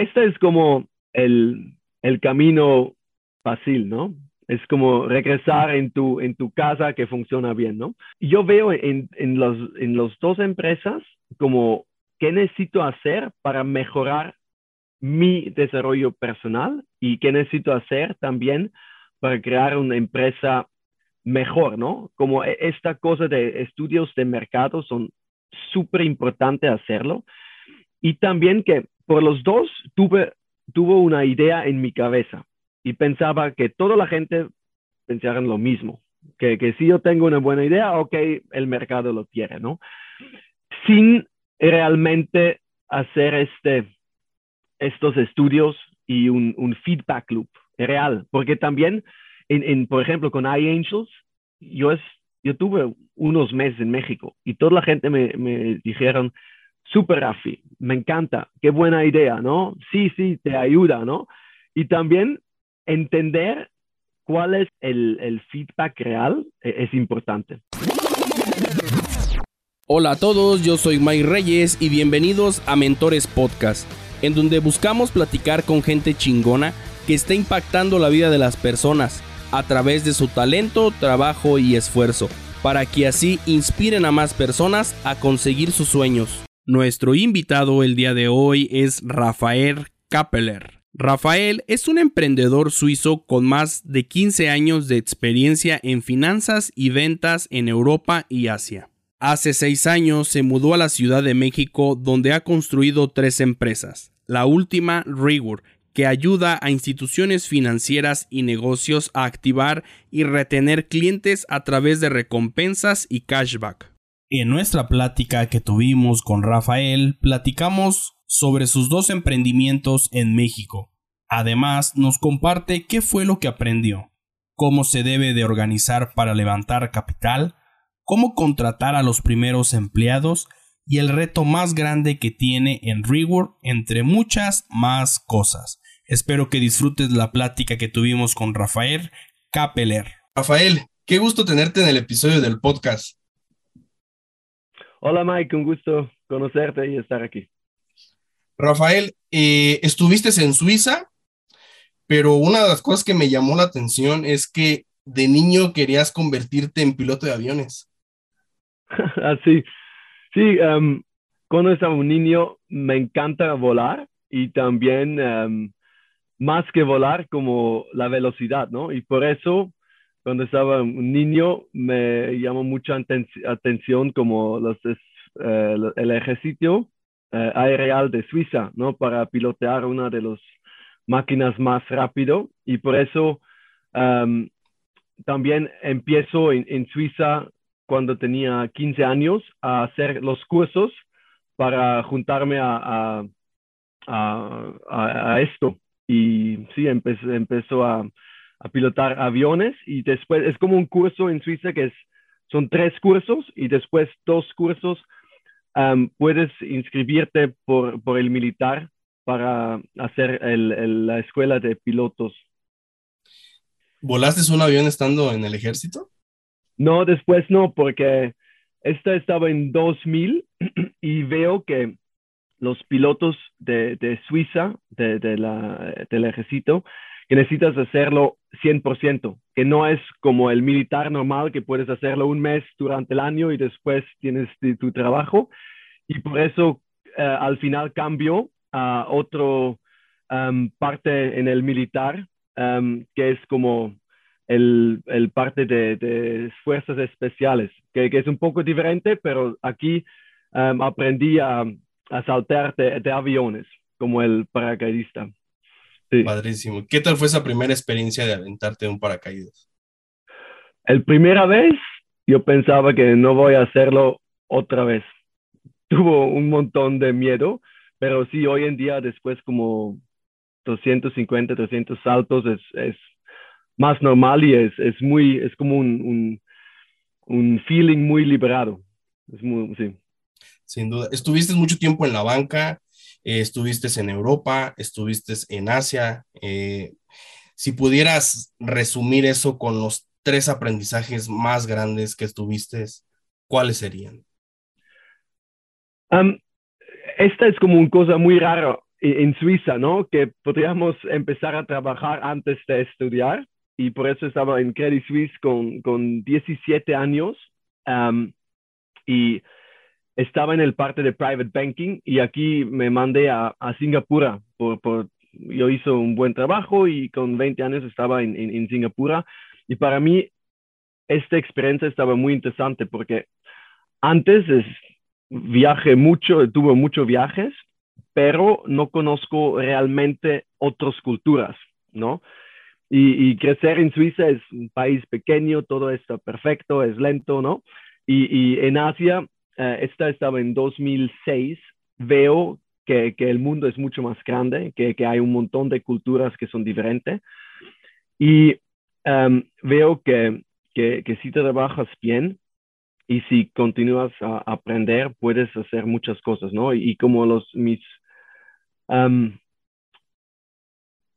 este es como el, el camino fácil, ¿no? Es como regresar en tu, en tu casa que funciona bien, ¿no? Yo veo en, en, los, en las dos empresas como qué necesito hacer para mejorar mi desarrollo personal y qué necesito hacer también para crear una empresa mejor, ¿no? Como e, esta cosa de estudios de mercado son súper importante hacerlo. Y también que por los dos tuve, tuvo una idea en mi cabeza y pensaba que toda la gente pensara lo mismo, que, que si yo tengo una buena idea, ok, el mercado lo quiere, ¿no? Sin realmente hacer este, estos estudios y un, feedback loop real, porque también, en, en, por ejemplo, con iAngels, yo, yo tuve unos meses en México y toda la gente me, me dijeron, super Rafi, me encanta, qué buena idea, ¿no? Sí, sí, te ayuda, ¿no? Y también entender cuál es el, el feedback real e, es importante. Hola a todos, yo soy Mike Reyes y bienvenidos a Mentores Podcast, en donde buscamos platicar con gente chingona que está impactando la vida de las personas a través de su talento, trabajo y esfuerzo, para que así inspiren a más personas a conseguir sus sueños. Nuestro invitado el día de hoy es Rafael Kappeler. Rafael es un emprendedor suizo con más de 15 años de experiencia en finanzas y ventas en Europa y Asia. Hace seis años se mudó a la Ciudad de México donde ha construido tres empresas. La última, Rigor, que ayuda a instituciones financieras y negocios a activar y retener clientes a través de recompensas y cashback. En nuestra plática que tuvimos con Rafael, platicamos sobre sus dos emprendimientos en México. Además, nos comparte qué fue lo que aprendió, cómo se debe de organizar para levantar capital, cómo contratar a los primeros empleados y el reto más grande que tiene en Reward, entre muchas más cosas. Espero que disfrutes la plática que tuvimos con Rafael Kapeler. Rafael, qué gusto tenerte en el episodio del podcast. Hola Mike, un gusto conocerte y estar aquí. Rafael, eh, estuviste en Suiza, pero una de las cosas que me llamó la atención es que de niño querías convertirte en piloto de aviones. Así, sí, um, cuando estaba un niño me encanta volar y también um, más que volar como la velocidad, ¿no? Y por eso cuando estaba un niño me llamó mucha atención como eh, el ejército eh, de Suiza, ¿no? Para pilotear una de las máquinas más rápido y por eso um, también empiezo en, Suiza cuando tenía 15 años a hacer los cursos para juntarme a, a, esto. Y sí, empezó, empezó a, pilotar aviones y después es como un curso en Suiza que es, son tres cursos y después dos cursos puedes inscribirte por, por, el militar para hacer el, la escuela de pilotos. ¿Volaste un avión estando en el ejército? No, después no, porque esta estaba en 2000 y veo que los pilotos de, de Suiza, de, de la, del ejército, que necesitas hacerlo 100%, que no es como el militar normal, que puedes hacerlo un mes durante el año y después tienes tu trabajo. Y por eso eh, al final cambio a otro um, parte en el militar, um, que es como el, el parte de, de, fuerzas especiales, que, que, es un poco diferente, pero aquí um, aprendí a, a saltar de, de, aviones como el paracaidista. Sí. Padrísimo. ¿Qué tal fue esa primera experiencia de aventarte de un paracaídas? El primera vez yo pensaba que no voy a hacerlo otra vez. Tuvo un montón de miedo, pero sí, hoy en día, después como 250, 300 saltos, es, es más normal y es, es muy, es como un, un, un feeling muy liberado. Es muy, sí. Sin duda. Estuviste mucho tiempo en la banca, eh, estuviste en Europa, estuviste en Asia. Eh, si pudieras resumir eso con los tres aprendizajes más grandes que estuviste, ¿cuáles serían? esta es como una cosa muy rara en Suiza, ¿no? Que podríamos empezar a trabajar antes de estudiar y por eso estaba en Credit Suisse con, con 17 años y estaba en el parte de private banking y aquí me mandé a, a Singapur por, por, yo hice un buen trabajo y con 20 años estaba en, en, en Singapur y para mí esta experiencia estaba muy interesante porque antes es, viaje mucho, tuve muchos viajes, pero no conozco realmente otras culturas, ¿no? Y, crecer en Suiza es un país pequeño, todo está perfecto, es lento, ¿no? Y, en Asia, eh, esta estaba en 2006, veo que, que, el mundo es mucho más grande, que, que, hay un montón de culturas que son diferentes. Y em, veo que, que, si te trabajas bien y si continúas a aprender, puedes hacer muchas cosas, ¿no? Y, como los mis um,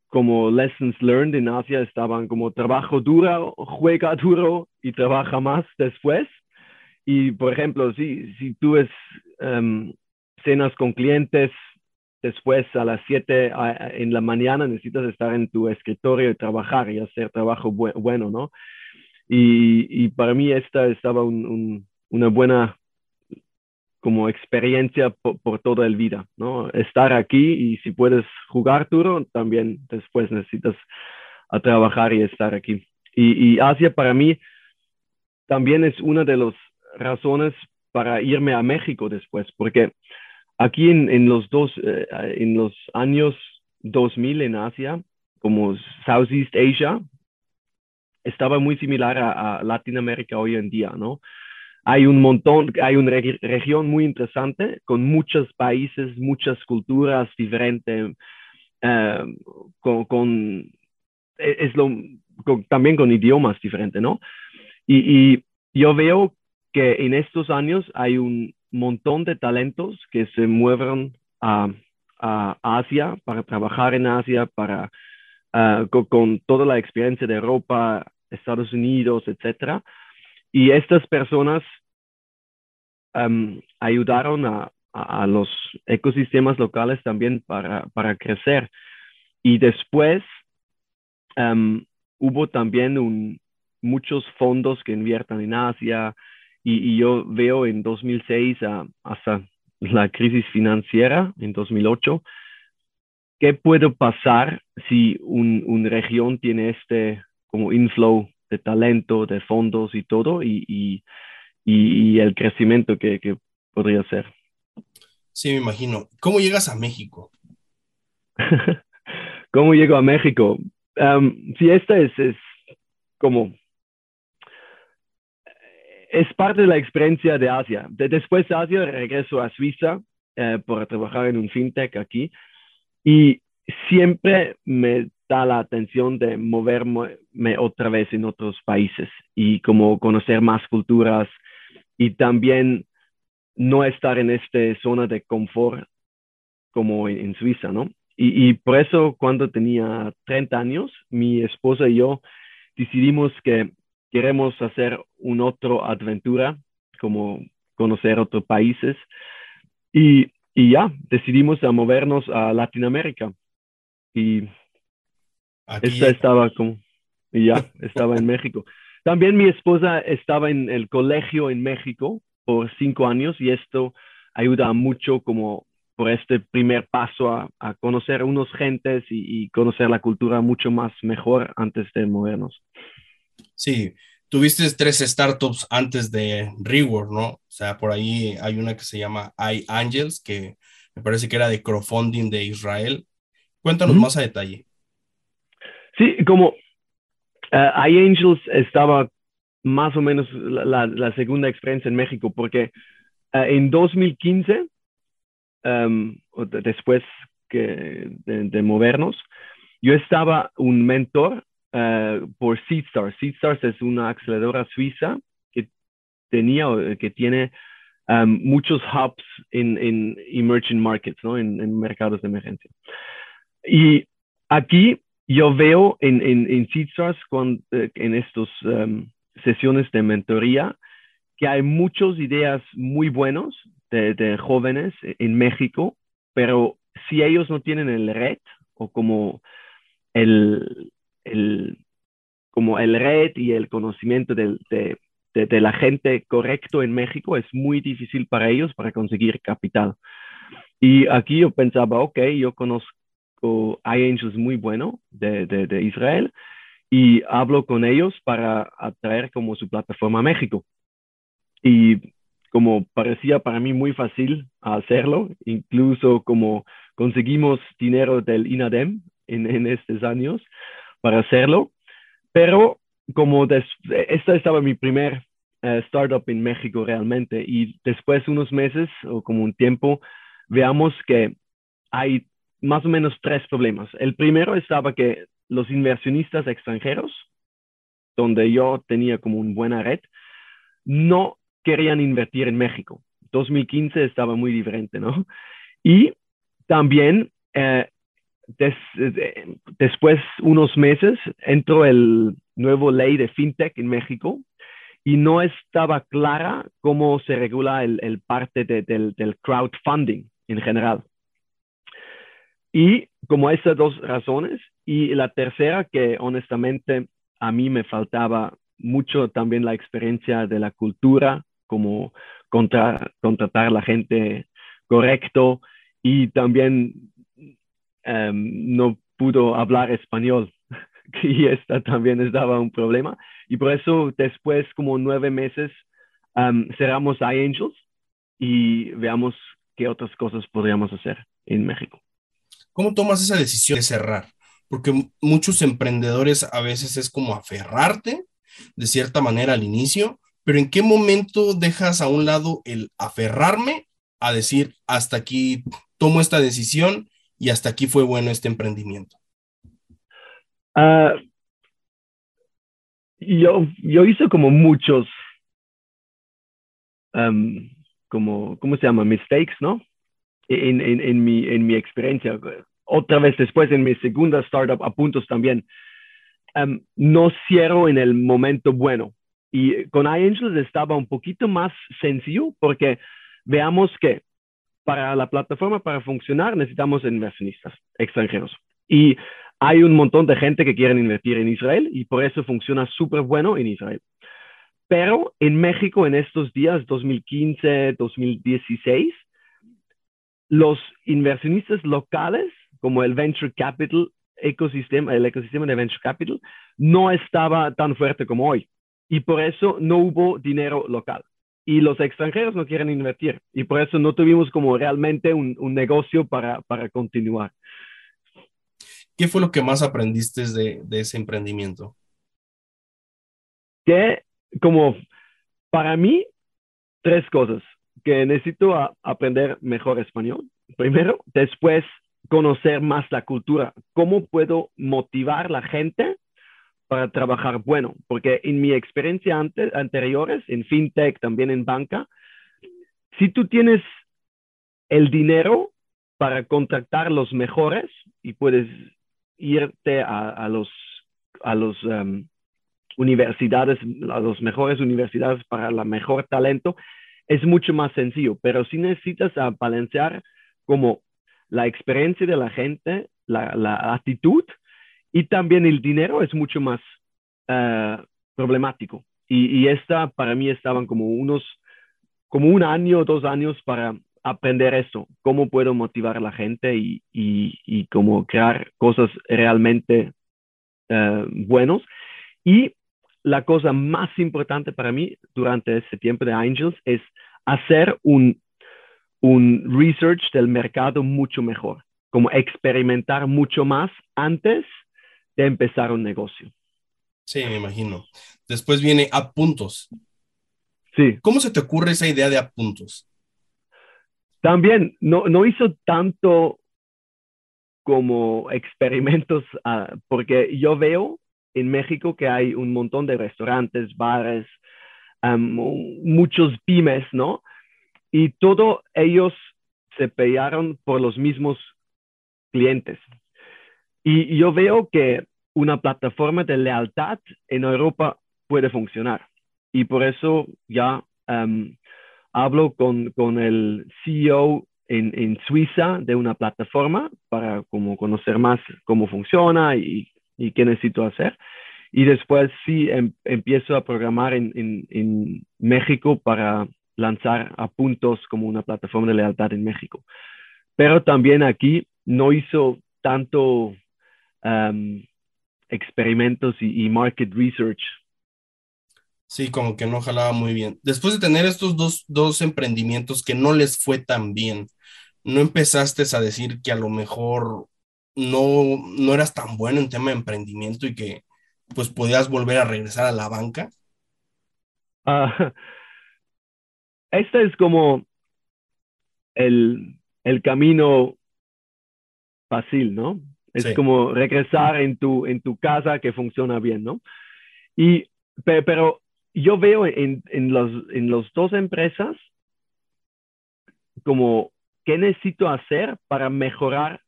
como lessons learned en Asia estaban como trabajo duro, juega duro y trabaja más después. Y por ejemplo, si, si tú um, cenas con clientes después a las 7 en la mañana, necesitas estar en tu escritorio y trabajar y hacer trabajo bueno, ¿no? Y, y, para mí esta estaba un, una buena como experiencia por, toda la vida, ¿no? Estar aquí y si puedes jugar duro, también después necesitas a trabajar y estar aquí. Y, Asia para mí también es una de las razones para irme a México después, porque aquí en, en los dos, eh, en los años 2000 en Asia, como Southeast Asia, estaba muy similar a, a Latinoamérica hoy en día, ¿no? hay un montón, hay una región muy interesante con muchos países, muchas culturas diferentes, eh, con, e, es lo, también con idiomas diferentes, ¿no? Y, yo veo que en estos años hay un montón de talentos que se mueven a, Asia para trabajar en Asia, para, eh, con, con, toda la experiencia de Europa, Estados Unidos, etcétera y estas personas ayudaron a, los ecosistemas locales también para, para crecer. Y después hubo también muchos fondos que inviertan en Asia y, yo veo en 2006 hasta la crisis financiera en 2008, ¿qué puede pasar si una región tiene este como inflow de talento, de fondos y todo, y, y, y, el crecimiento que, que, podría ser. Sí, me imagino. ¿Cómo llegas a México? ¿Cómo llego a México? Um, sí, esta es, es como es parte de la experiencia de Asia. De, después de Asia regreso a Suiza eh, para trabajar en un fintech aquí y siempre me da la atención de moverme otra vez en otros países y como conocer más culturas y también no estar en esta zona de confort como en, Suiza, ¿no? Y, por eso cuando tenía 30 años, mi esposa y yo decidimos que queremos hacer una otra aventura, como conocer otros países. Y, y ya, decidimos a movernos a Latinoamérica. Y esta estaba como, y ya, estaba en México. También mi esposa estaba en el colegio en México por cinco años y esto ayuda mucho como por este primer paso a, a conocer unos gentes y, conocer la cultura mucho más mejor antes de movernos. Sí, tuviste tres startups antes de Reward, ¿no? O sea, por ahí hay una que se llama iAngels, que me parece que era de crowdfunding de Israel. Cuéntanos más a detalle. Sí, como uh, iAngels estaba más o menos la, segunda experiencia en México, porque uh, en 2015, um, después que de, movernos, yo estaba un mentor uh, por SeedStars. SeedStars es una aceleradora suiza que tenía, que tiene um, muchos hubs en, en emerging markets, ¿no? en, en mercados de emergencia. Y aquí yo veo en, en, en cuando, eh, en estas em, sesiones de mentoría que hay muchas ideas muy buenas de, de, jóvenes en México, pero si ellos no tienen el red o como el, el, como el red y el conocimiento de, de, de, la gente correcto en México, es muy difícil para ellos para conseguir capital. Y aquí yo pensaba, ok, yo conozco iAngels muy bueno de, de, de Israel y hablo con ellos para atraer como su plataforma a México. Y como parecía para mí muy fácil hacerlo, incluso como conseguimos dinero del INADEM en, en estos años para hacerlo, pero como esta estaba mi primer uh, startup en México realmente y después unos meses o como un tiempo veamos que hay más o menos tres problemas. El primero estaba que los inversionistas extranjeros, donde yo tenía como una buena red, no querían invertir en México. 2015 estaba muy diferente, ¿no? Y también eh, después, unos meses, entró el nuevo ley de fintech en México y no estaba clara cómo se regula el, parte del, del, crowdfunding en general. Y como esas dos razones, y la tercera que honestamente a mí me faltaba mucho también la experiencia de la cultura, como contra, contratar a la gente correcto y también em, no pudo hablar español y esta también estaba un problema. Y por eso después, como nueve meses, um, cerramos iAngels y veamos qué otras cosas podríamos hacer en México. ¿Cómo tomas esa decisión de cerrar? Porque muchos emprendedores a veces es como aferrarte de cierta manera al inicio, pero ¿en qué momento dejas a un lado el aferrarme a decir hasta aquí tomo esta decisión y hasta aquí fue bueno este emprendimiento? Uh, yo, yo hice como muchos, como, ¿cómo se llama? Mistakes, ¿no? En, en, en, mi, en mi experiencia. Otra vez después, en mi segunda startup, a puntos también, no cierro en el momento bueno. Y con iAngels estaba un poquito más sencillo porque veamos que para la plataforma, para funcionar, necesitamos inversionistas extranjeros. Y hay un montón de gente que quieren invertir en Israel y por eso funciona súper bueno en Israel. Pero en México en estos días, 2015, 2016, los inversionistas locales, como el venture capital ecosistema, el ecosistema de venture capital, no estaba tan fuerte como hoy. Y por eso no hubo dinero local. Y los extranjeros no quieren invertir. Y por eso no tuvimos como realmente un, un negocio para, para continuar. ¿Qué fue lo que más aprendiste de, de ese emprendimiento? Que como para mí, tres cosas. Que necesito aprender mejor español, primero. Después, conocer más la cultura. ¿Cómo puedo motivar a la gente para trabajar bueno? Porque en mi experiencia antes, anteriores, en fintech, también en banca, si tú tienes el dinero para contactar los mejores y puedes irte a, a los, a los um, universidades, a las mejores universidades para el mejor talento, es mucho más sencillo, pero si necesitas balancear como la experiencia de la gente, la, actitud y también el dinero es mucho más uh, problemático. Y, y, esta para mí estaban como unos, como un año, dos años para aprender eso, cómo puedo motivar a la gente y, y, y cómo crear cosas realmente uh, buenos. Y la cosa más importante para mí durante ese tiempo de Angels es hacer un, un research del mercado mucho mejor, como experimentar mucho más antes de empezar un negocio. Sí, me imagino. Después viene a puntos. Sí. ¿Cómo se te ocurre esa idea de a puntos? También no, no hizo tanto como experimentos, uh, porque yo veo en México que hay un montón de restaurantes, bares, um, muchos pymes, ¿no? Y todos ellos se pelearon por los mismos clientes. Y yo veo que una plataforma de lealtad en Europa puede funcionar. Y por eso ya um, hablo con, con el CEO en, en, Suiza de una plataforma para como conocer más cómo funciona y, y qué necesito hacer. Y después sí em, empiezo a programar en, en, en, México para lanzar a puntos como una plataforma de lealtad en México. Pero también aquí no hizo tanto um, experimentos y, y, market research. Sí, como que no jalaba muy bien. Después de tener estos dos, dos emprendimientos que no les fue tan bien, ¿no empezaste a decir que a lo mejor no, no eras tan bueno en tema de emprendimiento y que pues podías volver a regresar a la banca? Uh, este es como el, el camino fácil, ¿no? Es sí. como regresar en tu, en tu casa que funciona bien, ¿no? Y, pero, yo veo en, en, los, en los dos empresas como qué necesito hacer para mejorar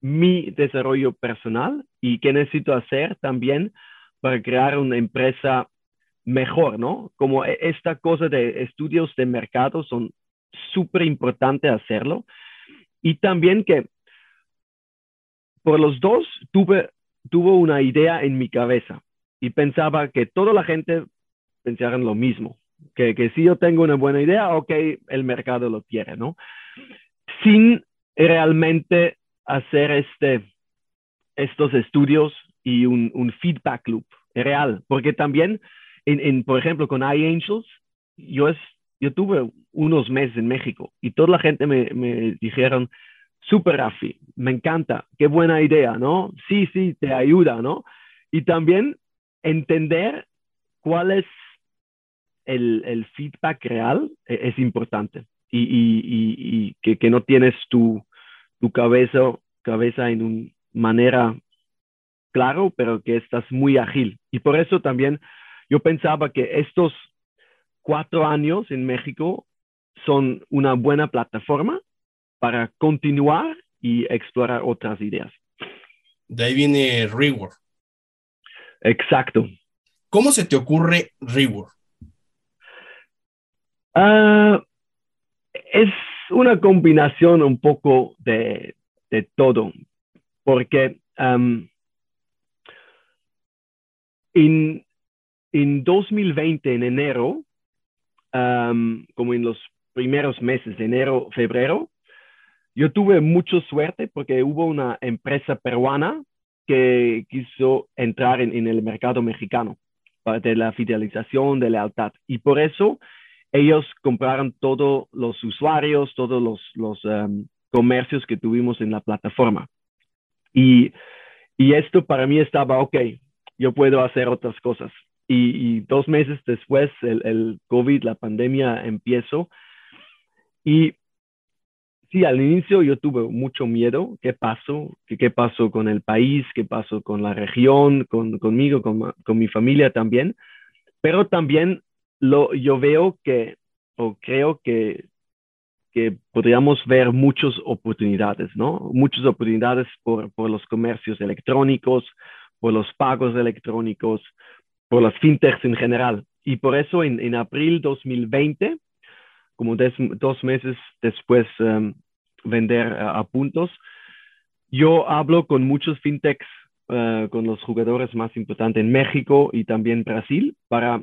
mi desarrollo personal y qué necesito hacer también para crear una empresa mejor, ¿no? Como esta cosa de estudios de mercado son súper importante hacerlo. Y también que por los dos tuve, tuvo una idea en mi cabeza y pensaba que toda la gente pensara lo mismo, que, que si yo tengo una buena idea, ok, el mercado lo quiere, ¿no? Sin realmente hacer este, estos estudios y un, un feedback loop real, porque también, en, en, por ejemplo, con iAngels, yo, yo tuve unos meses en México y toda la gente me, me dijeron, super Rafi, me encanta, qué buena idea, ¿no? Sí, sí, te ayuda, ¿no? Y también entender cuál es el, feedback real es, es importante y, que, no tienes tu, tu cabeza, cabeza en una manera claro, pero que estás muy ágil. Y por eso también yo pensaba que estos cuatro años en México son una buena plataforma para continuar y explorar otras ideas. De ahí viene Reward. Exacto. ¿Cómo se te ocurre Reward? Uh, es una combinación un poco de, de todo, porque en, en 2020, en enero, um, como en los primeros meses de enero, febrero, yo tuve mucha suerte porque hubo una empresa peruana que quiso entrar en, el mercado mexicano de la fidelización, de lealtad. Y por eso ellos compraron todos los usuarios, todos los, los um, comercios que tuvimos en la plataforma. Y, y, esto para mí estaba, ok, yo puedo hacer otras cosas. Y, dos meses después, el, el, COVID, la pandemia empezó. Y sí, al inicio yo tuve mucho miedo. ¿Qué pasó? ¿Qué, pasó con el país? ¿Qué pasó con la región? Con, conmigo, con, con mi familia también. Pero también lo, yo veo que, o creo que, que podríamos ver muchas oportunidades, ¿no? Muchas oportunidades por, por los comercios electrónicos, por los pagos electrónicos, por las fintechs en general. Y por eso en, en abril 2020, como des, dos meses después um, vender a, a, puntos, yo hablo con muchos fintechs, uh, con los jugadores más importantes en México y también Brasil, para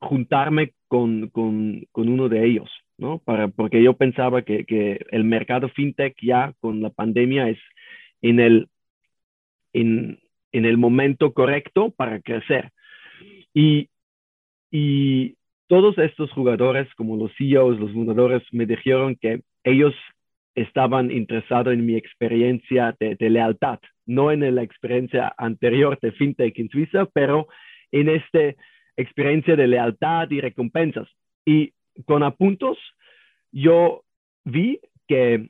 juntarme con, con, con uno de ellos, ¿no? Para, porque yo pensaba que, que, el mercado fintech ya con la pandemia es en el, en, en el momento correcto para crecer. Y, y todos estos jugadores, como los CEOs, los fundadores, me dijeron que ellos estaban interesados en mi experiencia de, lealtad, no en la experiencia anterior de FinTech en Suiza, pero en esta experiencia de lealtad y recompensas. Y con apuntos, yo vi que,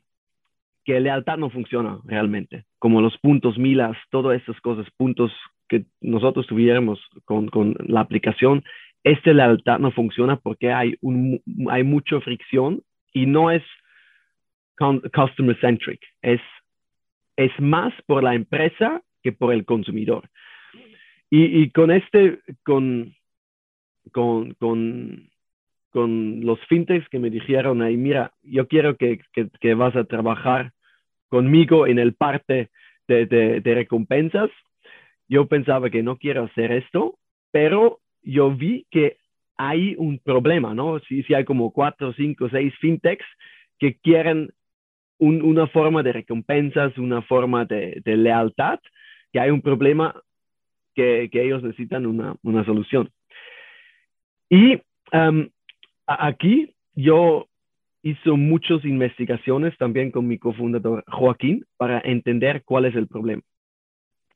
que lealtad no funciona realmente como los puntos milas, todas esas cosas, puntos que nosotros tuviéramos con, con la aplicación, este lealtad no funciona porque hay, un, hay mucha fricción y no es customer centric, es, es más por la empresa que por el consumidor. Y, y con este, con, con, con con los fintechs que me dijeron ahí, mira, yo quiero que, que, vas a trabajar conmigo en el parte de, de, de, recompensas. Yo pensaba que no quiero hacer esto, pero yo vi que hay un problema, ¿no? Si, si hay como cuatro, cinco, seis fintechs que quieren un, una forma de recompensas, una forma de, de lealtad, que hay un problema que, que ellos necesitan una, una solución. Y um, aquí yo hice muchas investigaciones también con mi cofundador Joaquín para entender cuál es el problema.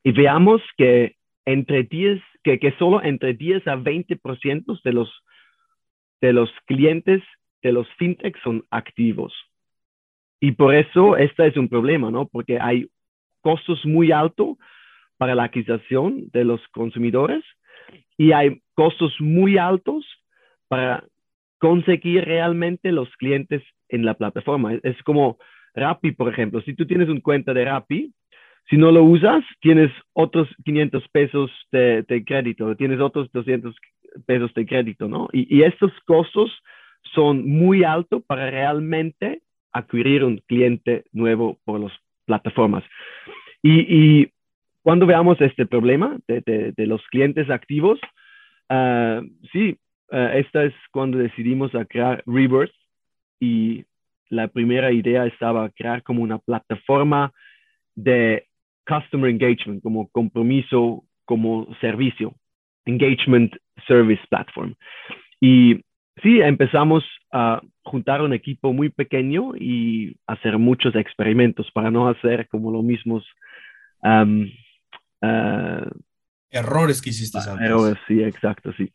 Y veamos que entre 10, que, solo entre 10 a 20% de los, de los clientes de los fintechs son activos. Y por eso este es un problema, ¿no? Porque hay costos muy altos para la adquisición de los consumidores y hay costos muy altos para conseguir realmente los clientes en la plataforma. Es como Rappi, por ejemplo. Si tú tienes una cuenta de Rappi, si no lo usas, tienes otros 500 pesos de, crédito, tienes otros 200 pesos de crédito, ¿no? Y, estos costos son muy altos para realmente adquirir un cliente nuevo por las plataformas. Y, cuando veamos este problema de, los clientes activos, uh, sí, uh, esta es cuando decidimos crear Rebirth y la primera idea estaba crear como una plataforma de customer engagement, como compromiso, como servicio, engagement service platform. Y sí, empezamos a juntar un equipo muy pequeño y hacer muchos experimentos para no hacer como los mismos um, uh, errores que hiciste antes. Errores, sí, exacto, sí.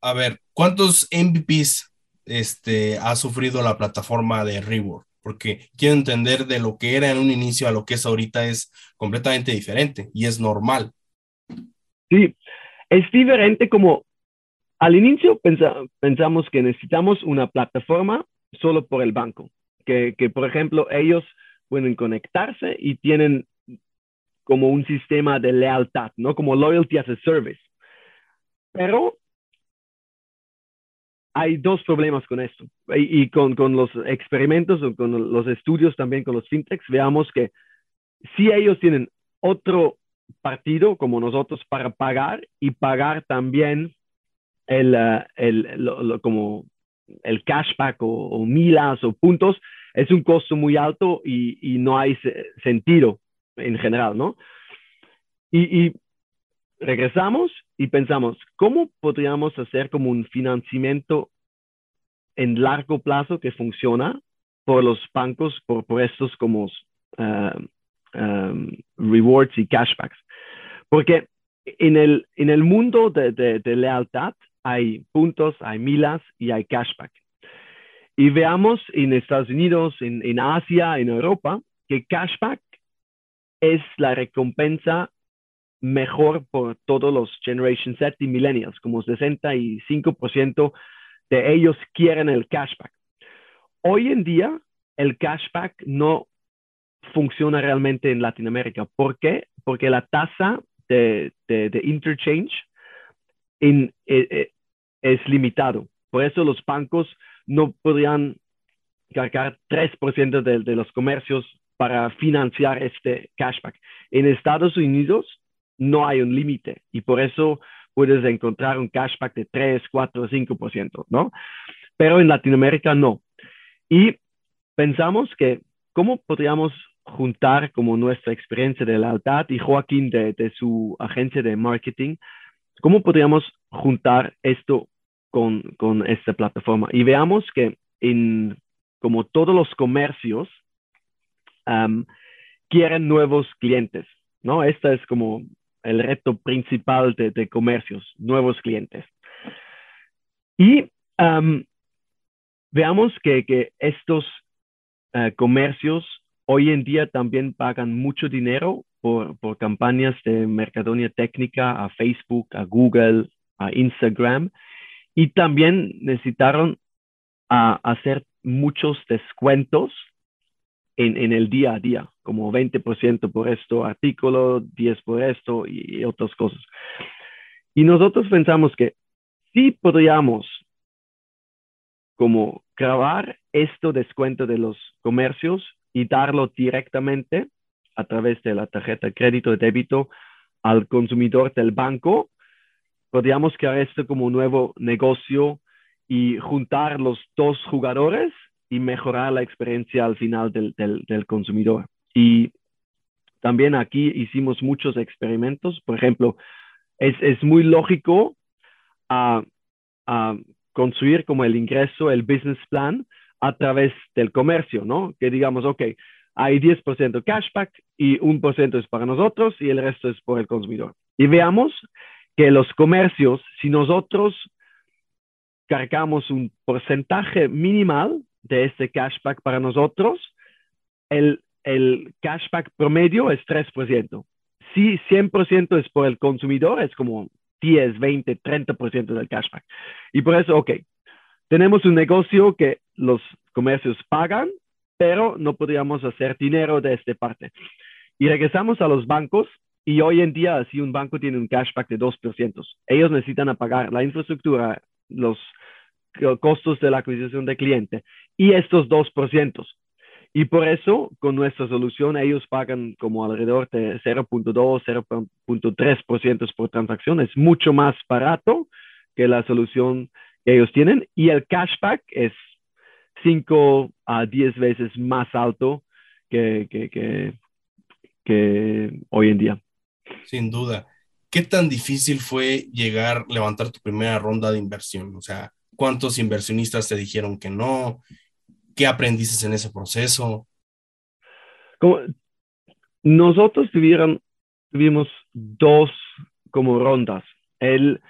A ver, ¿cuántos MVPs este, ha sufrido la plataforma de Reward? Porque quiero entender de lo que era en un inicio a lo que es ahorita es completamente diferente y es normal. Sí, es diferente como al inicio pensamos que necesitamos una plataforma solo por el banco, que, que por ejemplo ellos pueden conectarse y tienen como un sistema de lealtad, ¿no? Como loyalty as a service. Pero hay dos problemas con esto. Y, con, los experimentos o con los estudios también con los fintechs, veamos que si ellos tienen otro partido como nosotros para pagar y pagar también el, uh, el como el cashback o, milas o puntos, es un costo muy alto y, no hay sentido en general, ¿no? Y regresamos y pensamos, ¿cómo podríamos hacer como un financiamiento en largo plazo que funciona por los bancos, por, por estos como uh, um, rewards y cashbacks? Porque en el, en el mundo de, de, de, lealtad hay puntos, hay milas y hay cashback. Y veamos en Estados Unidos, en, en Asia, en Europa, que cashback es la recompensa mejor por todos los Generation Z y Millennials, como 65% de ellos quieren el cashback. Hoy en día, el cashback no funciona realmente en Latinoamérica. ¿Por qué? Porque la tasa de, de, interchange eh, eh, es limitado. Por eso los bancos no podrían cargar 3% de, de los comercios para financiar este cashback. En Estados Unidos, no hay un límite y por eso puedes encontrar un cashback de 3, 4, 5%, ¿no? Pero en Latinoamérica no. Y pensamos que cómo podríamos juntar como nuestra experiencia de lealtad y Joaquín de, de su agencia de marketing, cómo podríamos juntar esto con, con esta plataforma. Y veamos que en como todos los comercios quieren nuevos clientes, ¿no? Esta es como el reto principal de, comercios, nuevos clientes. Y veamos que, estos eh, comercios hoy en día también pagan mucho dinero por, campañas de mercadonia técnica a Facebook, a Google, a Instagram, y también necesitaron hacer muchos descuentos en, el día a día, como 20% por esto artículo, 10 por esto y, otras cosas. Y nosotros pensamos que sí podríamos como grabar esto descuento de los comercios y darlo directamente a través de la tarjeta crédito de débito al consumidor del banco. Podríamos crear esto como un nuevo negocio y juntar los dos jugadores y mejorar la experiencia al final del, del, consumidor. Y también aquí hicimos muchos experimentos. Por ejemplo, es, es muy lógico a, a, construir como el ingreso, el business plan a través del comercio, ¿no? Que digamos, ok, hay 10% cashback y un por ciento es para nosotros y el resto es por el consumidor. Y veamos que los comercios, si nosotros cargamos un porcentaje minimal de este cashback para nosotros, el, el cashback promedio es 3%. Si 100% es por el consumidor, es como 10, 20, 30% del cashback. Y por eso, ok, tenemos un negocio que los comercios pagan, pero no podríamos hacer dinero de esta parte. Y regresamos a los bancos y hoy en día, si un banco tiene un cashback de 2%, ellos necesitan pagar la infraestructura, los costos de la adquisición de cliente y estos 2%. Y por eso, con nuestra solución, ellos pagan como alrededor de 0.2, 0.3% por transacción. Es mucho más barato que la solución que ellos tienen. Y el cashback es 5 a 10 veces más alto que, que, que, que hoy en día. Sin duda. ¿Qué tan difícil fue llegar, levantar tu primera ronda de inversión? O sea, ¿cuántos inversionistas te dijeron que no? ¿Qué aprendiste en ese proceso? Como nosotros tuvieron, tuvimos dos como rondas. El,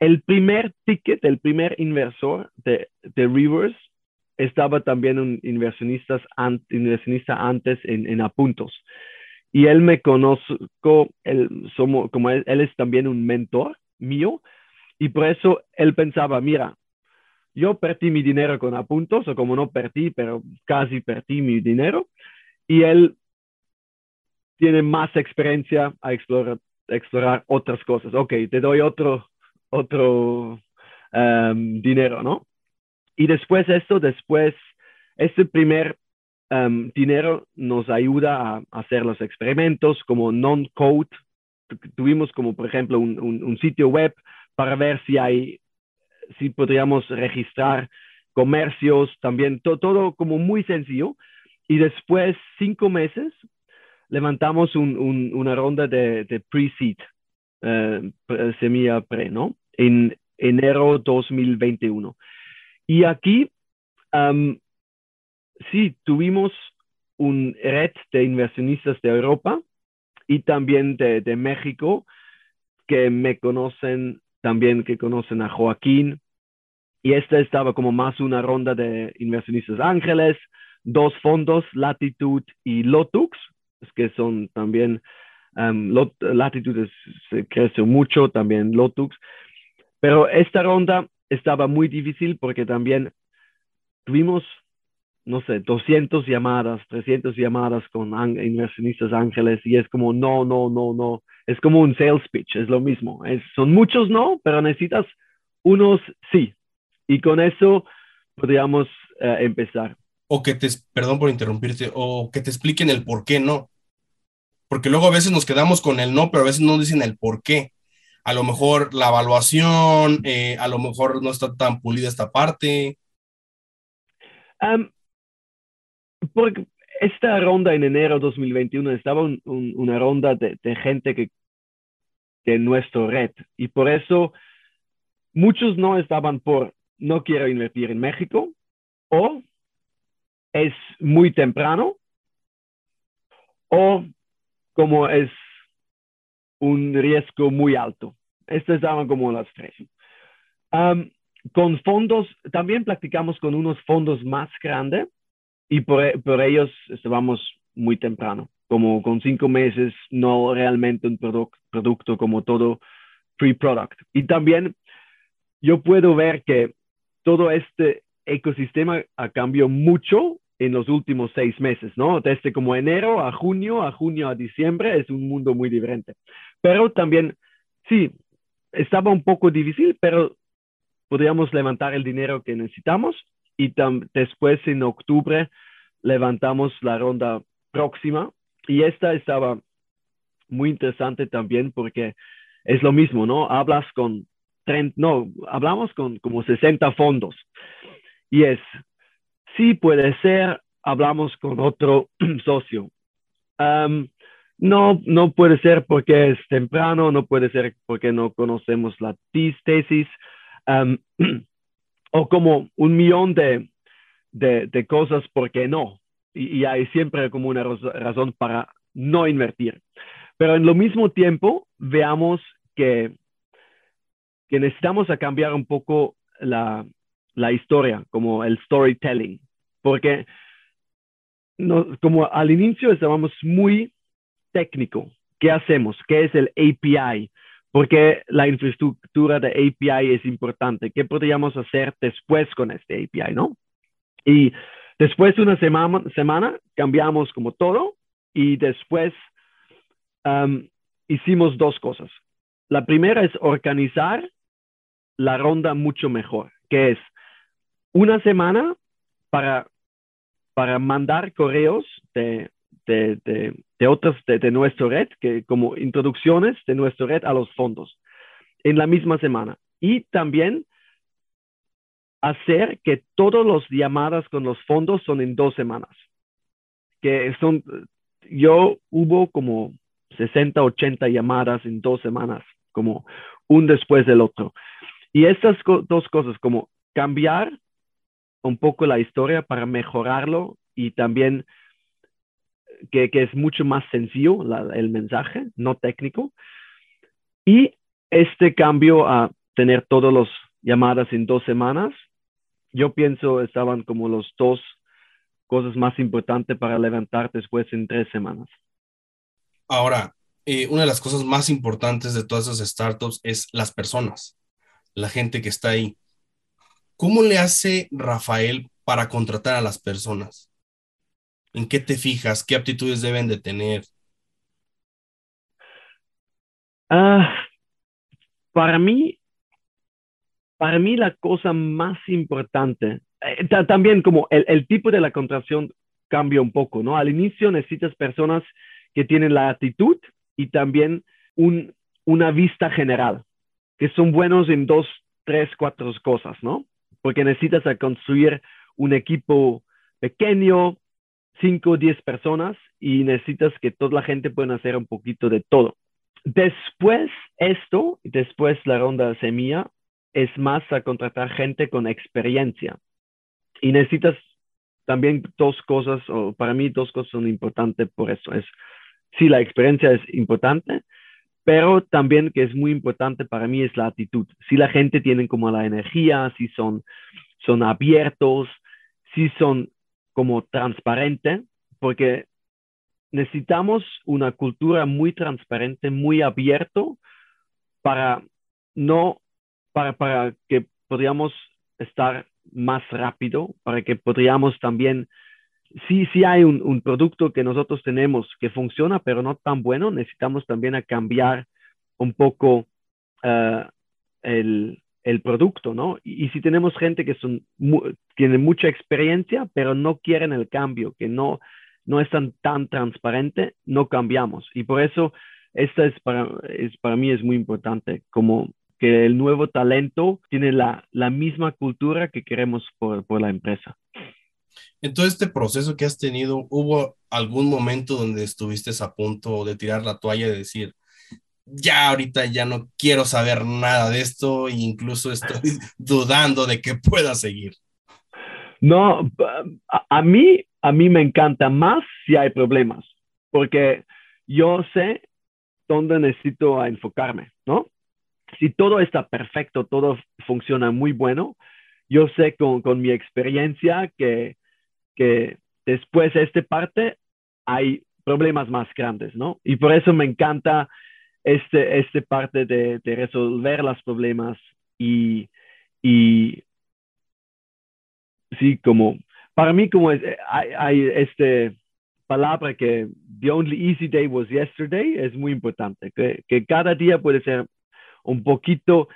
el primer ticket, el primer inversor de, de Rivers estaba también un inversionista, inversionista antes en, en Apuntos. Y él me conozco, él, somos, como él, él es también un mentor mío, y por eso él pensaba, mira, yo perdí mi dinero con apuntos, o como no perdí, pero casi perdí mi dinero. Y él tiene más experiencia a explorar, explorar otras cosas. Ok, te doy otro, otro um, dinero, ¿no? Y después esto, después, este primer um, dinero nos ayuda a hacer los experimentos como non-code. Tuvimos como, por ejemplo, un sitio web para ver si hay si podríamos registrar comercios, también todo como muy sencillo. Y después, cinco meses, levantamos una ronda de, pre-seed, eh, semilla pre, ¿no? En enero 2021. Y aquí, sí, tuvimos un red de inversionistas de Europa y también de, de México que me conocen también que conocen a Joaquín. Y esta estaba como más una ronda de inversionistas ángeles, dos fondos, Latitud y Lotux, que son también, um, Latitud se crece mucho, también Lotux. Pero esta ronda estaba muy difícil porque también tuvimos, no sé, 200 llamadas, 300 llamadas con inversionistas ángeles y es como, no, no, no, no, es como un sales pitch, es lo mismo. son muchos no, pero necesitas unos sí. Y con eso podríamos eh, empezar. O que te, perdón por interrumpirte, o que te expliquen el por qué no. Porque luego a veces nos quedamos con el no, pero a veces no dicen el por qué. A lo mejor la evaluación, eh, a lo mejor no está tan pulida esta parte. Porque esta ronda en enero 2021 estaba una ronda de, gente que de nuestro red y por eso muchos no estaban por no quiero invertir en México o es muy temprano o como es un riesgo muy alto. Estas estaban como las tres. con fondos, también practicamos con unos fondos más grandes y por, por ellos estábamos muy temprano, como con cinco meses, no realmente un producto como todo free product. Y también yo puedo ver que todo este ecosistema ha cambiado mucho en los últimos seis meses, ¿no? Desde como enero a junio, a junio a diciembre, es un mundo muy diferente. Pero también, sí, estaba un poco difícil, pero podríamos levantar el dinero que necesitamos y después en octubre levantamos la ronda próxima y esta estaba muy interesante también porque es lo mismo, ¿no? Hablas con 30, no, hablamos con como 60 fondos y es, sí puede ser, hablamos con otro socio. no, no puede ser porque es temprano, no puede ser porque no conocemos la tesis, o como un millón de, de, cosas porque no. Y, hay siempre como una razón para no invertir. Pero en lo mismo tiempo, veamos que, que necesitamos cambiar un poco la, la historia, como el storytelling, porque no, como al inicio estábamos muy técnico. ¿Qué hacemos? ¿Qué es el API? Porque la infraestructura de API es importante. ¿Qué podríamos hacer después con este API, no? Y después de una semana, cambiamos como todo y después hicimos dos cosas. La primera es organizar la ronda mucho mejor, que es una semana para, para mandar correos de, de, de, de otras de, de nuestra red, que como introducciones de nuestra red a los fondos en la misma semana. Y también hacer que todas las llamadas con los fondos son en dos semanas. Que son, yo hubo como 60, 80 llamadas en dos semanas, como un después del otro. Y estas dos cosas, como cambiar un poco la historia para mejorarlo y también que, es mucho más sencillo el mensaje, no técnico. Y este cambio a tener todas las llamadas en dos semanas, yo pienso estaban como los dos cosas más importantes para levantar después en tres semanas. Ahora, eh, una de las cosas más importantes de todas esas startups es las personas, la gente que está ahí. ¿Cómo le hace Rafael para contratar a las personas? ¿En qué te fijas? ¿Qué aptitudes deben de tener? Ah, para mí, para mí la cosa más importante, eh, también como el, tipo de la contratación cambia un poco, ¿no? Al inicio necesitas personas que tienen la actitud y también un, una vista general, que son buenos en dos, tres, cuatro cosas, ¿no? Porque necesitas construir un equipo pequeño, cinco o diez personas, y necesitas que toda la gente pueda hacer un poquito de todo. Después esto, después la ronda de semilla, es más a contratar gente con experiencia. Y necesitas también dos cosas, o para mí dos cosas son importantes por eso. Es sí, la experiencia es importante, pero también que es muy importante para mí es la actitud. Si la gente tiene como la energía, si son, son abiertos, si son como transparentes, porque necesitamos una cultura muy transparente, muy abierto para no, para, para que podamos estar más rápido, para que podríamos también sí, sí hay un, producto que nosotros tenemos que funciona, pero no tan bueno, necesitamos también a cambiar un poco uh, el, el, producto, ¿no? Y, y, si tenemos gente que son, tiene mucha experiencia, pero no quieren el cambio, que no, no están tan transparente, no cambiamos. Y por eso esta es para, es para mí es muy importante, como que el nuevo talento tiene la, la misma cultura que queremos por, por la empresa. En todo este proceso que has tenido, ¿hubo algún momento donde estuviste a punto de tirar la toalla y decir, ya ahorita ya no quiero saber nada de esto e incluso estoy dudando de que pueda seguir? No, a, mí, a mí me encanta más si hay problemas, porque yo sé dónde necesito enfocarme, ¿no? Si todo está perfecto, todo funciona muy bueno, yo sé con, con mi experiencia que que después de esta parte hay problemas más grandes, ¿no? Y por eso me encanta este, este parte de, de resolver los problemas y, y sí, como, para mí como es, hay, hay este palabra que the only easy day was yesterday es muy importante, que, que cada día puede ser un poquito,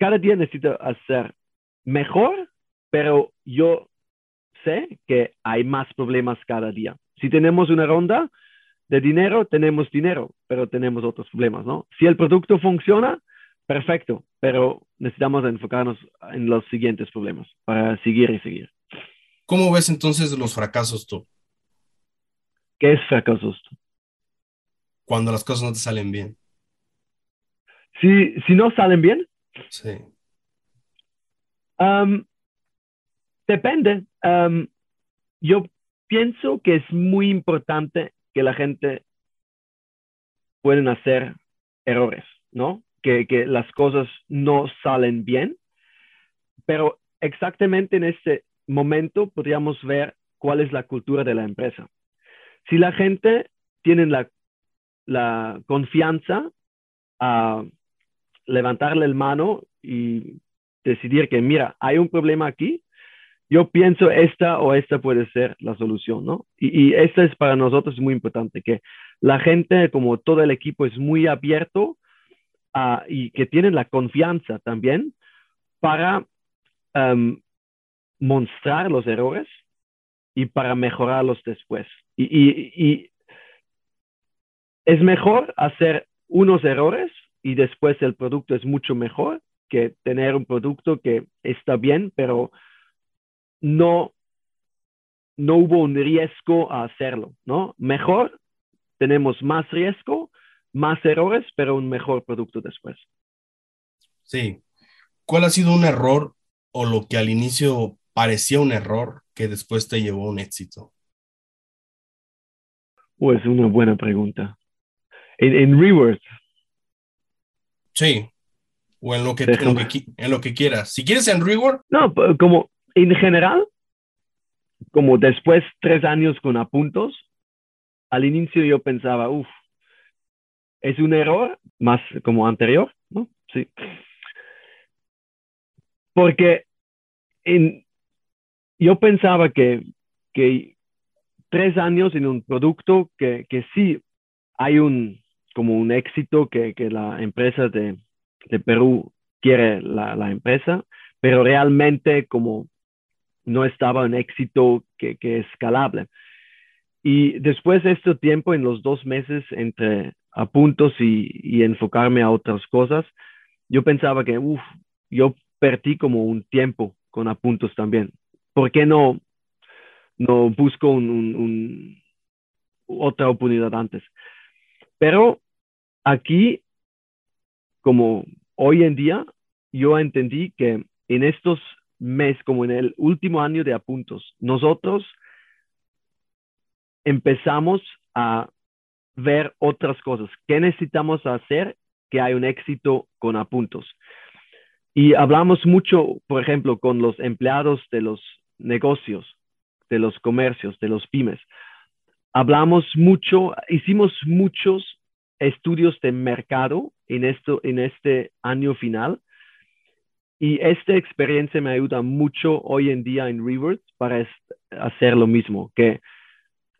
cada día necesito hacer mejor, pero yo sé que hay más problemas cada día. Si tenemos una ronda de dinero, tenemos dinero, pero tenemos otros problemas, ¿no? Si el producto funciona, perfecto, pero necesitamos enfocarnos en los siguientes problemas para seguir y seguir. ¿Cómo ves entonces los fracasos tú? ¿Qué es fracasos tú? Cuando las cosas no te salen bien. Si, si no salen bien. Sí. depende. yo pienso que es muy importante que la gente pueden hacer errores, ¿no? Que, las cosas no salen bien, pero exactamente en este momento podríamos ver cuál es la cultura de la empresa. Si la gente tiene la, la confianza a levantarle el mano y decidir que, mira, hay un problema aquí, yo pienso esta o esta puede ser la solución, ¿no? Y, y esta es para nosotros muy importante, que la gente, como todo el equipo, es muy abierto uh, y que tienen la confianza también para um, mostrar los errores y para mejorarlos después. Y, y, es mejor hacer unos errores y después el producto es mucho mejor que tener un producto que está bien, pero no, no hubo un riesgo a hacerlo, ¿no? Mejor, tenemos más riesgo, más errores, pero un mejor producto después. Sí. ¿Cuál ha sido un error o lo que al inicio parecía un error que después te llevó a un éxito? Pues una buena pregunta. En, en Sí. O en lo, que, en lo, que, quieras. Si quieres en Reward. No, como en general, como después tres años con apuntos, al inicio yo pensaba, uff, es un error más como anterior, ¿no? Sí. Porque yo pensaba que, tres años en un producto que, sí hay un como un éxito que, la empresa de, Perú quiere la, empresa, pero realmente como no estaba un éxito que, que es escalable. Y después de este tiempo, en los dos meses entre apuntos y, enfocarme a otras cosas, yo pensaba que, uff, yo perdí como un tiempo con apuntos también. ¿por qué no, no busco un, otra oportunidad antes? Pero aquí, como hoy en día, yo entendí que en estos meses, como en el último año de apuntos, nosotros empezamos a ver otras cosas. ¿Qué necesitamos hacer que hay un éxito con apuntos? Y hablamos mucho, por ejemplo, con los empleados de los negocios, de los comercios, de los pymes. Hablamos mucho, hicimos muchos estudios de mercado en, esto, en este año final y esta experiencia me ayuda mucho hoy en día en Reverse para hacer lo mismo, que,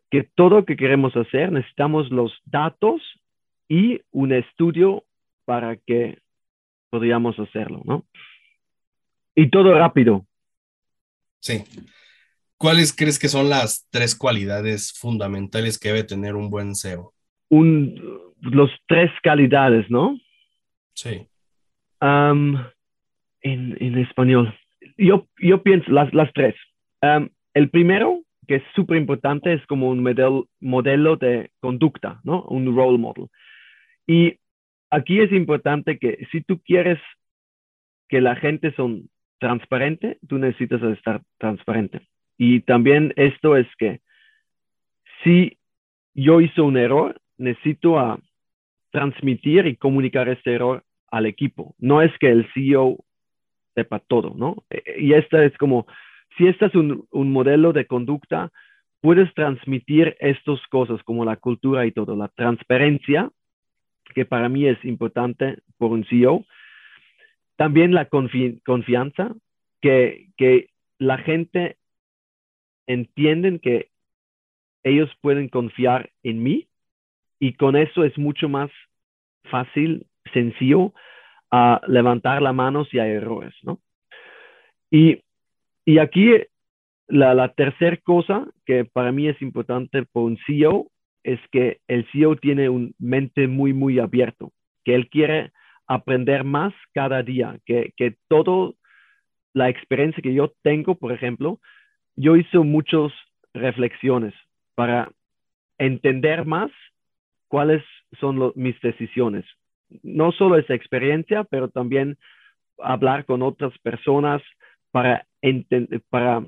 que todo lo que queremos hacer necesitamos los datos y un estudio para que podríamos hacerlo, ¿no? Y todo rápido, Sí. ¿Cuáles crees que son las tres cualidades fundamentales que debe tener un buen SEO? Un, los tres calidades, ¿no? Sí. En, en, español. Yo, yo pienso las, las tres. el primero, que es súper importante, es como un modelo, modelo de conducta, ¿no? Un role model. Y aquí es importante que si tú quieres que la gente son transparente, tú necesitas estar transparente. Y también esto es que si yo hice un error, necesito a transmitir y comunicar este error al equipo. No es que el CEO sepa todo, ¿no? Y esta es como, si este es un, un modelo de conducta, puedes transmitir estas cosas como la cultura y todo, la transparencia, que para mí es importante por un CEO, también la confianza, que, que la gente entienden que ellos pueden confiar en mí y con eso es mucho más fácil, sencillo, a levantar la mano si hay errores, ¿no? Y, y aquí la, la tercera cosa que para mí es importante por un CEO es que el CEO tiene un mente muy, muy abierto, que él quiere aprender más cada día, que, que toda la experiencia que yo tengo, por ejemplo, yo hice muchas reflexiones para entender más cuáles son mis decisiones. No solo esa experiencia, pero también hablar con otras personas para, para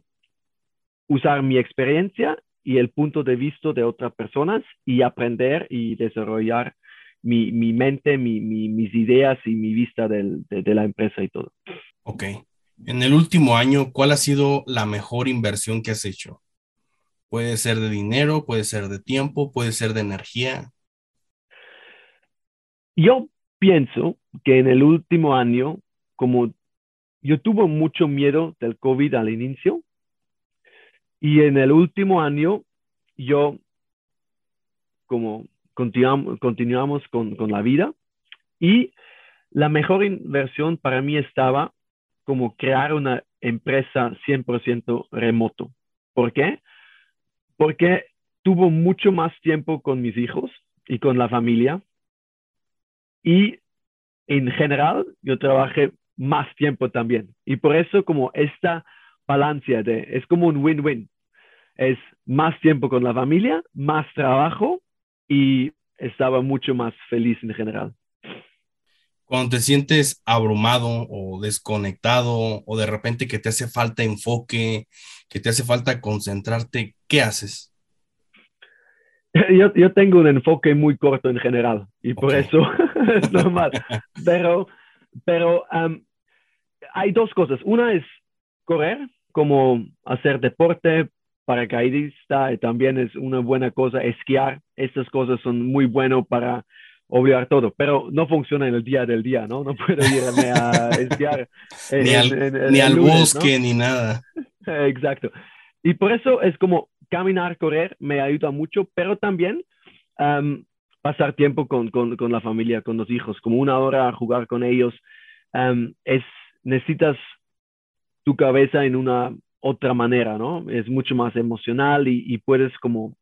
usar mi experiencia y el punto de vista de otras personas y aprender y desarrollar mi, mi mente, mi, mis ideas y mi vista de, de la empresa y todo. Ok. En el último año, ¿cuál ha sido la mejor inversión que has hecho? Puede ser de dinero, puede ser de tiempo, puede ser de energía. Yo pienso que en el último año, como yo tuve mucho miedo del COVID al inicio, y en el último año, yo, como continuamos, continuamos con, con la vida, y la mejor inversión para mí estaba como crear una empresa 100% remoto. ¿Por qué? Porque tuvo mucho más tiempo con mis hijos y con la familia. Y en general, yo trabajé más tiempo también. Y por eso como esta balance de, es como un win-win. Es más tiempo con la familia, más trabajo y estaba mucho más feliz en general. Cuando te sientes abrumado o desconectado o de repente que te hace falta enfoque, que te hace falta concentrarte, ¿qué haces? Yo, yo tengo un enfoque muy corto en general y por eso es normal. Pero, pero um, hay dos cosas. Una es correr, como hacer deporte, paracaidista, y también es una buena cosa. Esquiar, estas cosas son muy buenas para obviar todo, pero no funciona en el día del día, ¿no? No puedo irme a esquiar. ni al, ni al bosque, ni nada. Exacto. Y por eso es como caminar, correr, me ayuda mucho, pero también um, pasar tiempo con, con, la familia, con los hijos, como una hora a jugar con ellos. Es, necesitas tu cabeza en una otra manera, ¿no? Es mucho más emocional y, puedes como...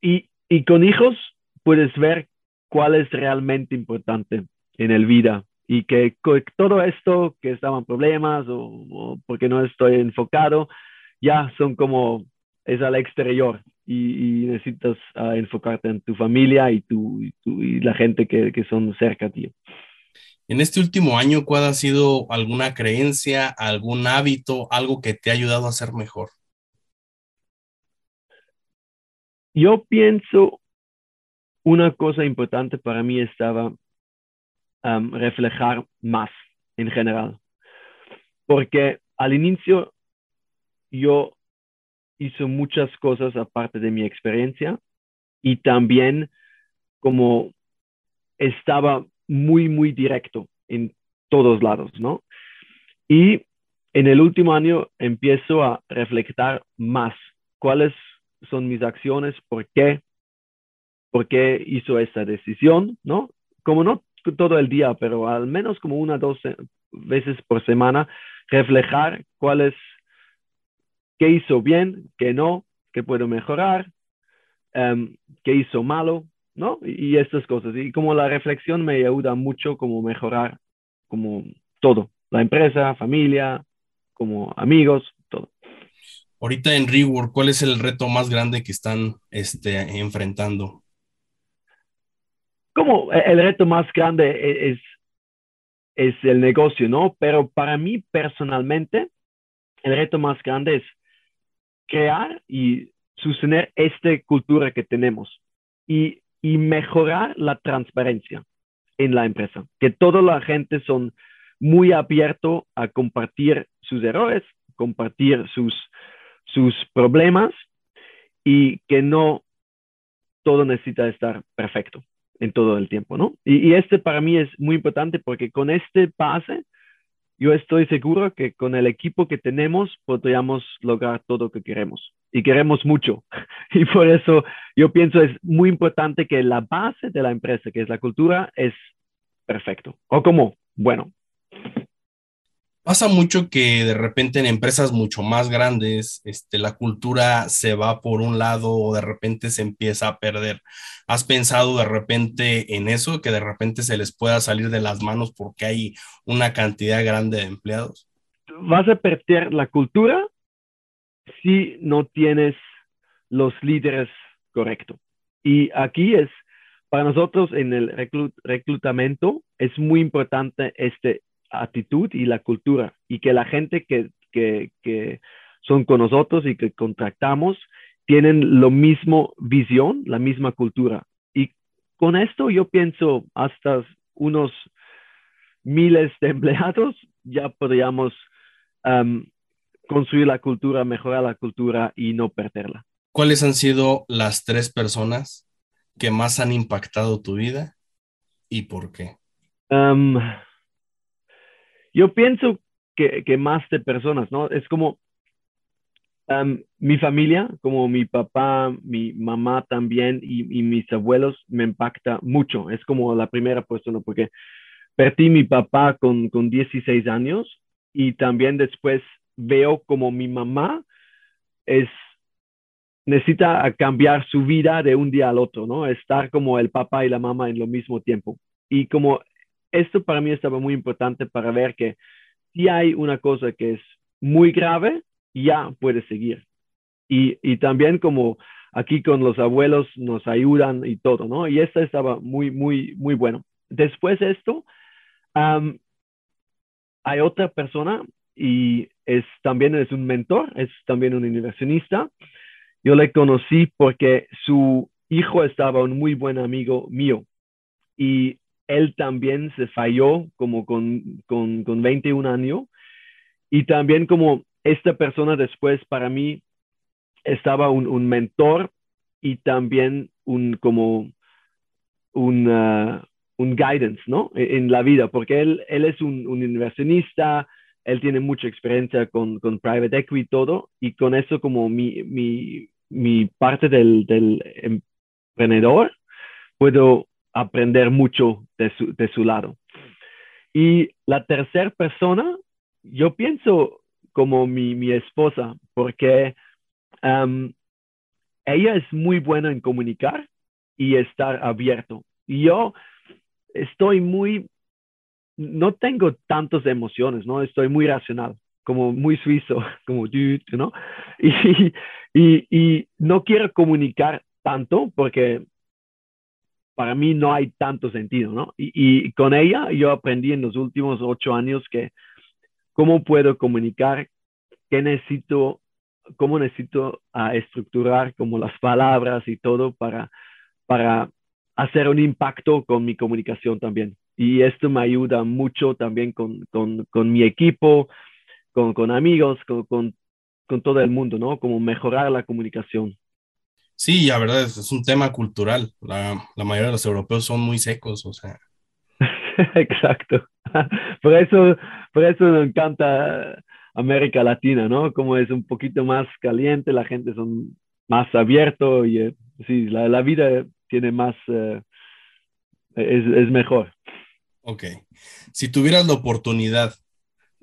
Y, y con hijos puedes ver cuál es realmente importante en el vida y que todo esto que estaban problemas o, porque no estoy enfocado, ya son como es al exterior y, necesitas uh, enfocarte en tu familia y, tu, y, tu, y la gente que, que, son cerca de ti. En este último año, ¿cuál ha sido alguna creencia, algún hábito, algo que te ha ayudado a ser mejor? Yo pienso una cosa importante para mí estaba um, reflejar más en general. Porque al inicio yo hice muchas cosas aparte de mi experiencia y también como estaba muy, muy directo en todos lados, ¿no? Y en el último año empiezo a reflejar más cuáles son mis acciones, por qué por qué hizo esta decisión, ¿no? Como no todo el día, pero al menos como una dos veces por semana, reflejar cuál es, qué hizo bien, qué no, qué puedo mejorar, um, qué hizo malo, ¿no? Y, y, estas cosas. Y como la reflexión me ayuda mucho como mejorar como todo, la empresa, familia, como amigos, todo. Ahorita en Rework, ¿cuál es el reto más grande que están este, enfrentando? como el reto más grande e-, es, es el negocio, ¿no? Pero para mí personalmente, el reto más grande es crear y sostener esta cultura que tenemos y, y mejorar la transparencia en la empresa, que toda la gente son muy abierto a compartir sus errores, compartir sus, sus problemas y que no todo necesita estar perfecto en todo el tiempo, ¿no? Y, y, este para mí es muy importante porque con este base, yo estoy seguro que con el equipo que tenemos podríamos lograr todo lo que queremos. Y queremos mucho. Y por eso yo pienso es muy importante que la base de la empresa, que es la cultura, es perfecto. O como, bueno. Pasa mucho que de repente en empresas mucho más grandes, este, la cultura se va por un lado o de repente se empieza a perder. ¿Has pensado de repente en eso, que de repente se les pueda salir de las manos porque hay una cantidad grande de empleados? Vas a perder la cultura si no tienes los líderes correctos. Y aquí es, para nosotros en el reclutamiento, es muy importante esta actitud y la cultura y que la gente que, que, que son con nosotros y que contratamos tienen lo mismo visión, la misma cultura. Y con esto yo pienso hasta unos miles de empleados ya podríamos um, construir la cultura, mejorar la cultura y no perderla. ¿Cuáles han sido las tres personas que más han impactado tu vida y por qué? Um, yo pienso que, que, más de personas, ¿no? Es como um, mi familia, como mi papá, mi mamá también y, y, mis abuelos me impacta mucho. Es como la primera persona porque perdí mi papá con, con 16 años y también después veo como mi mamá es necesita cambiar su vida de un día al otro, ¿no? Estar como el papá y la mamá en lo mismo tiempo. Y como esto para mí estaba muy importante para ver que si hay una cosa que es muy grave, ya puede seguir. Y, y también como aquí con los abuelos nos ayudan y todo, ¿no? Y esto estaba muy, muy, muy bueno. Después de esto, hay otra persona y es también es un mentor, es también un inversionista. Yo le conocí porque su hijo estaba un muy buen amigo mío y él también se falló como con, con, con 21 años y también como esta persona después para mí estaba un, un mentor y también un como un, uh, un guidance, ¿no? E, en, la vida, porque él, él es un, inversionista, él tiene mucha experiencia con, con private equity y todo, y con eso como mi, mi, mi parte del, del emprendedor, puedo aprender mucho de su, de su lado. Y la tercera persona, yo pienso como mi, mi esposa, porque ella es muy buena en comunicar y estar abierto. Y yo estoy muy no tengo tantas emociones, ¿no? Estoy muy racional, como muy suizo, como, ¿no? Y, y no quiero comunicar tanto porque para mí no hay tanto sentido, ¿no? Y, y, con ella yo aprendí en los últimos ocho años que cómo puedo comunicar, qué necesito, cómo necesito uh, estructurar como las palabras y todo para, para hacer un impacto con mi comunicación también y esto me ayuda mucho también con, con, con mi equipo, con, con amigos, con, con, todo el mundo, ¿no? Como mejorar la comunicación. Sí, la verdad es, un tema cultural. La, la, mayoría de los europeos son muy secos, o sea. Exacto. Por eso, por eso me encanta América Latina, ¿no? Como es un poquito más caliente, la gente son más abierto y eh, sí, la, la, vida tiene más, eh, es, es mejor. Ok. Si tuvieras la oportunidad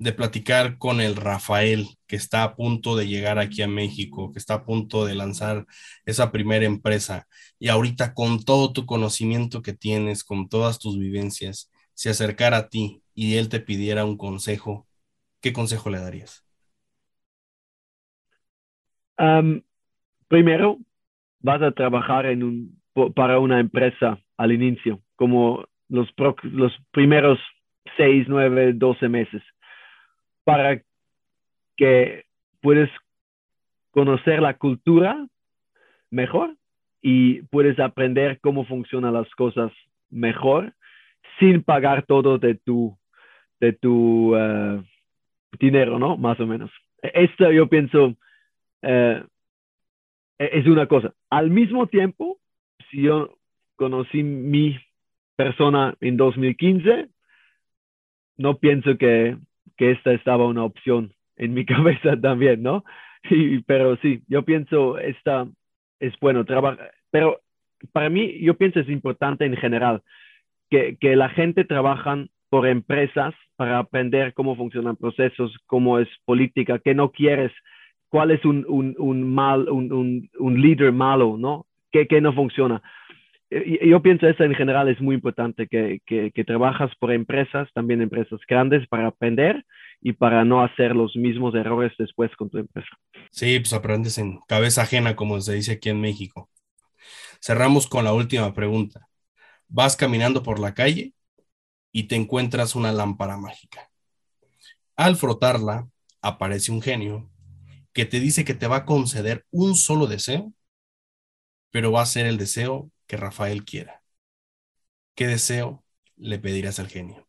de platicar con el Rafael que está a punto de llegar aquí a México, que está a punto de lanzar esa primera empresa y ahorita con todo tu conocimiento que tienes, con todas tus vivencias, se acercara a ti y él te pidiera un consejo, ¿qué consejo le darías? primero, vas a trabajar en un, para una empresa al inicio, como los, los primeros 6, 9, 12 meses para que puedes conocer la cultura mejor y puedes aprender cómo funcionan las cosas mejor sin pagar todo de tu, de tu uh, dinero, ¿no? Más o menos. Esto yo pienso uh, es una cosa. Al mismo tiempo, si yo conocí mi persona en 2015, no pienso que, que esta estaba una opción en mi cabeza también, ¿no? Y, pero sí, yo pienso esta es bueno trabajar, pero para mí yo pienso es importante en general que, que la gente trabajan por empresas para aprender cómo funcionan procesos, cómo es política, qué no quieres, cuál es un, un, un mal, un, un, líder malo, ¿no? ¿Qué, qué no funciona? Yo pienso eso en general es muy importante, que, que, trabajas por empresas, también empresas grandes, para aprender y para no hacer los mismos errores después con tu empresa. Sí, pues aprendes en cabeza ajena, como se dice aquí en México. Cerramos con la última pregunta. Vas caminando por la calle y te encuentras una lámpara mágica. Al frotarla, aparece un genio que te dice que te va a conceder un solo deseo, pero va a ser el deseo que Rafael quiera. ¿Qué deseo le pedirás al genio?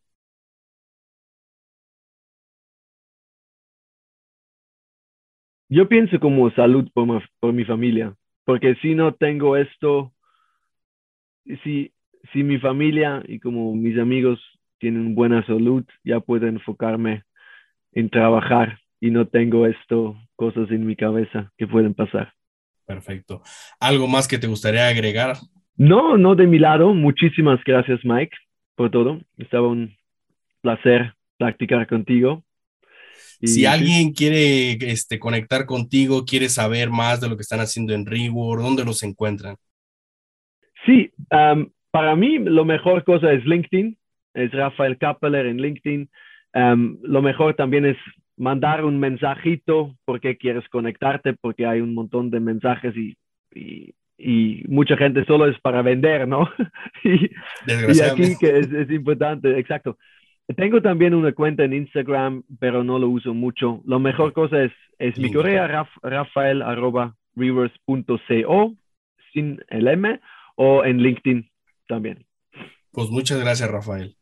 Yo pienso como salud por, por mi familia, porque si no tengo esto, si, si mi familia y como mis amigos tienen buena salud, ya puedo enfocarme en trabajar y no tengo esto, cosas en mi cabeza que pueden pasar. Perfecto. ¿Algo más que te gustaría agregar no, no de mi lado. Muchísimas gracias, Mike, por todo. Estaba un placer practicar contigo. si alguien quiere este, conectar contigo, quiere saber más de lo que están haciendo en Reward, ¿dónde los encuentran? Sí, para mí lo mejor cosa es LinkedIn, es Rafael Kappeler en LinkedIn. lo mejor también es mandar un mensajito porque quieres conectarte, porque hay un montón de mensajes y y mucha gente solo es para vender, ¿no? y, y, aquí que es, es, importante, exacto. Tengo también una cuenta en Instagram, pero no lo uso mucho. La mejor cosa es, es mi correo, raf, rafael arroba rivers.co, sin el M, o en LinkedIn también. Pues muchas gracias, Rafael.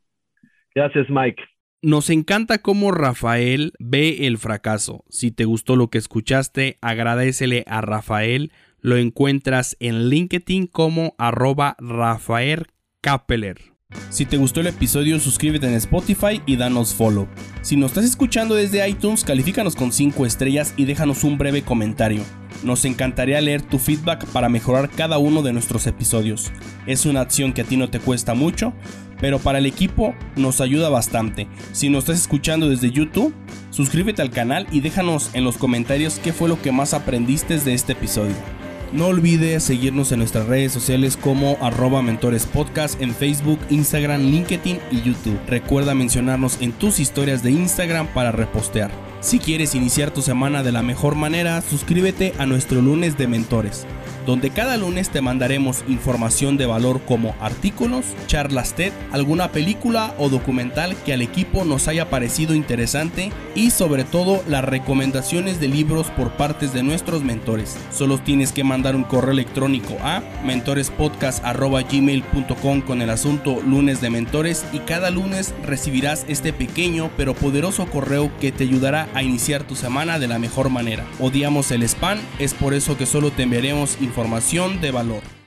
Gracias, Mike. Nos encanta cómo Rafael ve el fracaso. Si te gustó lo que escuchaste, agradecele a Rafael lo encuentras en LinkedIn como arroba Rafael Kappeler. Si te gustó el episodio, suscríbete en Spotify y danos follow. Si nos estás escuchando desde iTunes, califícanos con 5 estrellas y déjanos un breve comentario. Nos encantaría leer tu feedback para mejorar cada uno de nuestros episodios. Es una acción que a ti no te cuesta mucho, pero para el equipo nos ayuda bastante. Si nos estás escuchando desde YouTube, suscríbete al canal y déjanos en los comentarios qué fue lo que más aprendiste de este episodio. No olvides seguirnos en nuestras redes sociales como arroba mentores podcast en Facebook, Instagram, LinkedIn y YouTube. Recuerda mencionarnos en tus historias de Instagram para repostear. Si quieres iniciar tu semana de la mejor manera, suscríbete a nuestro lunes de mentores donde cada lunes te mandaremos información de valor como artículos, charlas TED, alguna película o documental que al equipo nos haya parecido interesante y sobre todo las recomendaciones de libros por partes de nuestros mentores. Solo tienes que mandar un correo electrónico a mentorespodcast.gmail.com con el asunto lunes de mentores y cada lunes recibirás este pequeño pero poderoso correo que te ayudará a iniciar tu semana de la mejor manera. Odiamos el spam, es por eso que solo te enviaremos información de valor.